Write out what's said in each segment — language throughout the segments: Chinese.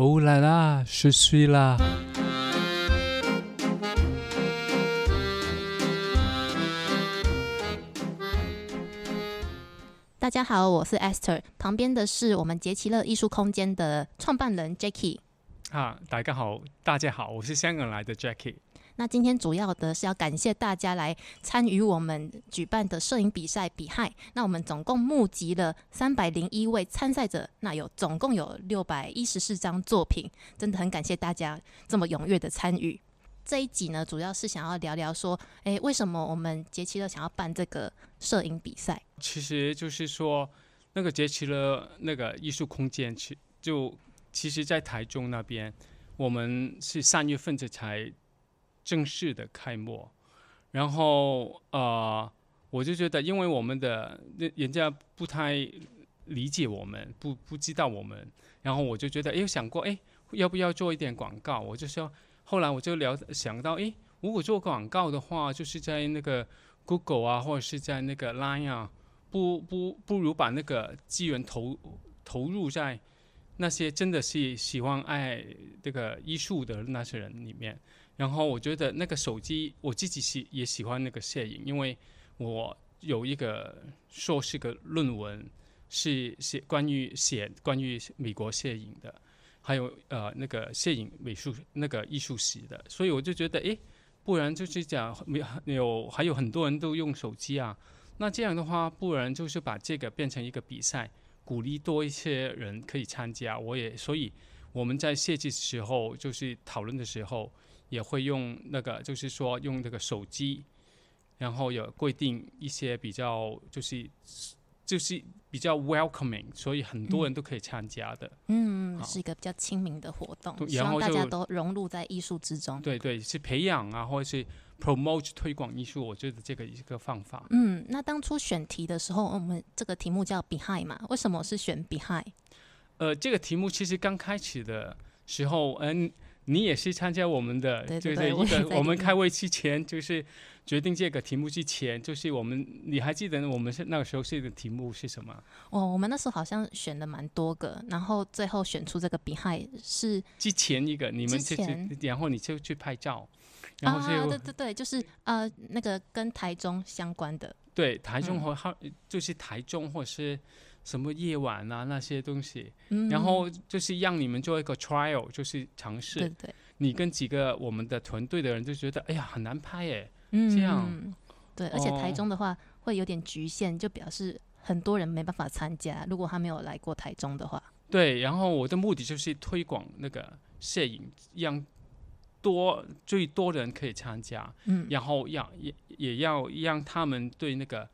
哦啦啦，是水啦。大家好，我是 Esther，旁边的是我们杰奇乐艺术空间的创办人 Jackie。啊，大家好，大家好，我是香港来的 Jackie。那今天主要的是要感谢大家来参与我们举办的摄影比赛比嗨。那我们总共募集了三百零一位参赛者，那有总共有六百一十四张作品，真的很感谢大家这么踊跃的参与。这一集呢，主要是想要聊聊说，诶，为什么我们杰奇乐想要办这个摄影比赛？其实就是说，那个杰奇乐那个艺术空间，其就其实，在台中那边，我们是三月份才。正式的开幕，然后呃，我就觉得，因为我们的人人家不太理解我们，不不知道我们，然后我就觉得，哎，想过，哎，要不要做一点广告？我就说，后来我就聊想到，哎，如果做广告的话，就是在那个 Google 啊，或者是在那个 Line 啊，不不不如把那个资源投投入在那些真的是喜欢爱这个艺术的那些人里面。然后我觉得那个手机，我自己喜也喜欢那个摄影，因为我有一个硕士的论文是写关于写关于美国摄影的，还有呃那个摄影美术那个艺术史的，所以我就觉得，诶，不然就是讲没有还有很多人都用手机啊，那这样的话，不然就是把这个变成一个比赛，鼓励多一些人可以参加。我也所以我们在设计时候就是讨论的时候。也会用那个，就是说用那个手机，然后有规定一些比较，就是就是比较 welcoming，所以很多人都可以参加的。嗯，是一个比较亲民的活动，希望大家都融入在艺术之中。对对，是培养啊，或者是 promote 推广艺术，我觉得这个一个方法。嗯，那当初选题的时候，我们这个题目叫 behind 嘛？为什么是选 behind？呃，这个题目其实刚开始的时候，嗯。你也是参加我们的，就是一个我们开会之前，就是决定这个题目之前，就是我们你还记得我们是那个时候是的题目是什么？哦，我们那时候好像选了蛮多个，然后最后选出这个 behind 是之前一个，你们之前，然后你就去拍照，然后啊，对对对，就是呃那个跟台中相关的，对台中和号就是台中或是。什么夜晚啊那些东西，然后就是让你们做一个 trial，就是尝试。对对。你跟几个我们的团队的人就觉得，哎呀，很难拍哎。嗯。这样。对，而且台中的话会有点局限，就表示很多人没办法参加。如果他没有来过台中的话。对，然后我的目的就是推广那个摄影，让多最多的人可以参加。嗯。然后让也也要让他们对那个。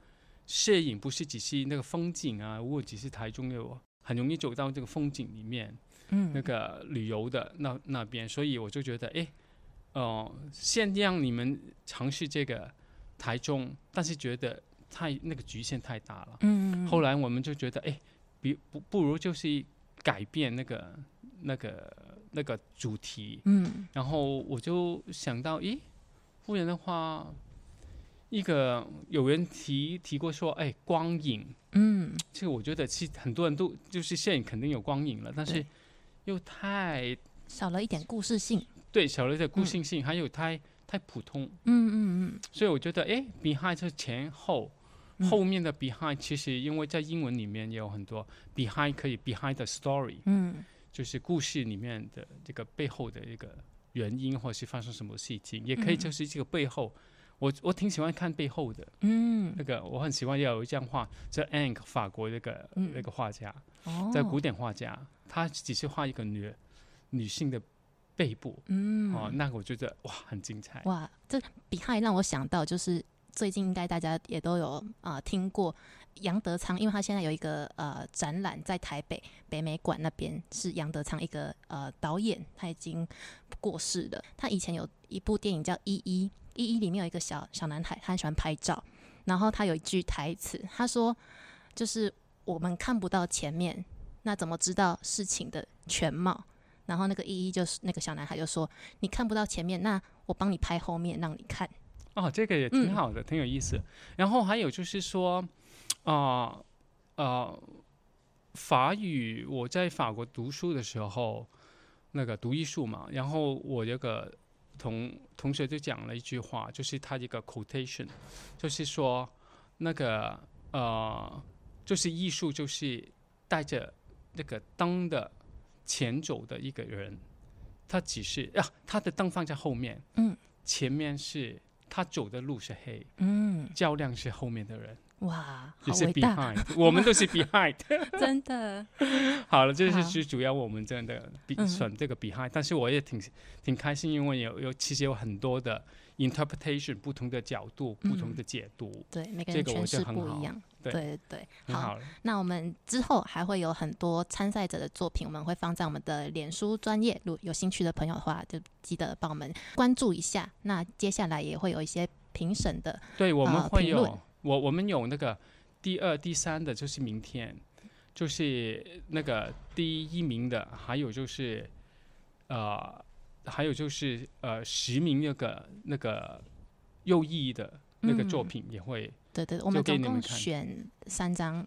摄影不是只是那个风景啊，如果只是台中有很容易走到这个风景里面，嗯，那个旅游的那那边，所以我就觉得，哎，哦，先让你们尝试这个台中，但是觉得太那个局限太大了，嗯，后来我们就觉得，哎，比不不如就是改变那个那个那个主题，嗯，然后我就想到，咦，不然的话。一个有人提提过说，哎，光影，嗯，这个我觉得其实很多人都就是摄影肯定有光影了，但是又太少了一点故事性，对，少了一点故事性，还有太太普通，嗯嗯嗯，所以我觉得，哎，behind 是前后，后面的 behind 其实因为在英文里面也有很多 behind 可以 behind the story，嗯，就是故事里面的这个背后的一个原因或者是发生什么事情，也可以就是这个背后。我我挺喜欢看背后的，嗯，那个我很喜欢要有一张画，叫 Ank 法国那个那个画家，在古典画家，他只是画一个女女性的背部，嗯，哦，那个我觉得哇，很精彩。哇，这比害让我想到，就是最近应该大家也都有啊听过杨德昌，因为他现在有一个呃展览在台北北美馆那边，是杨德昌一个呃导演，他已经过世了。他以前有一部电影叫《一一》。一一里面有一个小小男孩，他很喜欢拍照，然后他有一句台词，他说：“就是我们看不到前面，那怎么知道事情的全貌？”然后那个一一就是那个小男孩就说：“你看不到前面，那我帮你拍后面让你看。”哦，这个也挺好的，挺有意思。然后还有就是说，啊啊，法语我在法国读书的时候，那个读艺术嘛，然后我有个同同学就讲了一句话，就是他一个 quotation，就是说那个呃，就是艺术就是带着那个灯的前走的一个人，他只是啊，他的灯放在后面，嗯，前面是他走的路是黑，嗯，较量是后面的人，哇，也是，behind，我们都是 behind。真的，好了，这好是最主要我们真的比嗯。选这个 behind，、但是我也挺挺开心，因为有有其实有很多的 interpretation 不同的角度、不同嗯的解读，对，每个人诠释不一样，对。对好。那我们之后还会有很多参赛者的作品，我们会放在我们的脸书专业，如果有兴趣的朋友的话，就记得帮我们关注一下。那接下来也会有一些评审的，对，我们呃会有、我我们有那个第二、第三的，就是明天，就是那个第一名的，还有就是呃，还有就是呃十名那个那个右翼的那个作嗯品也会。对对，我们总共选三张，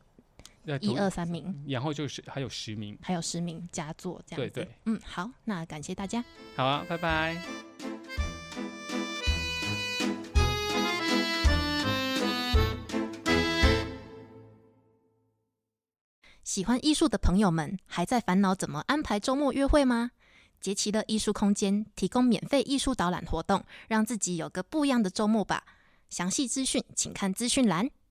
呃一二三名，然后就是还有十名，还有十名佳作这样。对对嗯，好，那感谢大家。好啊，拜拜。喜欢艺术的朋友们，还在烦恼怎么安排周末约会吗？杰奇的艺术空间提供免费艺术导览活动，让自己有个不一样的周末吧。详细资讯请看资讯栏。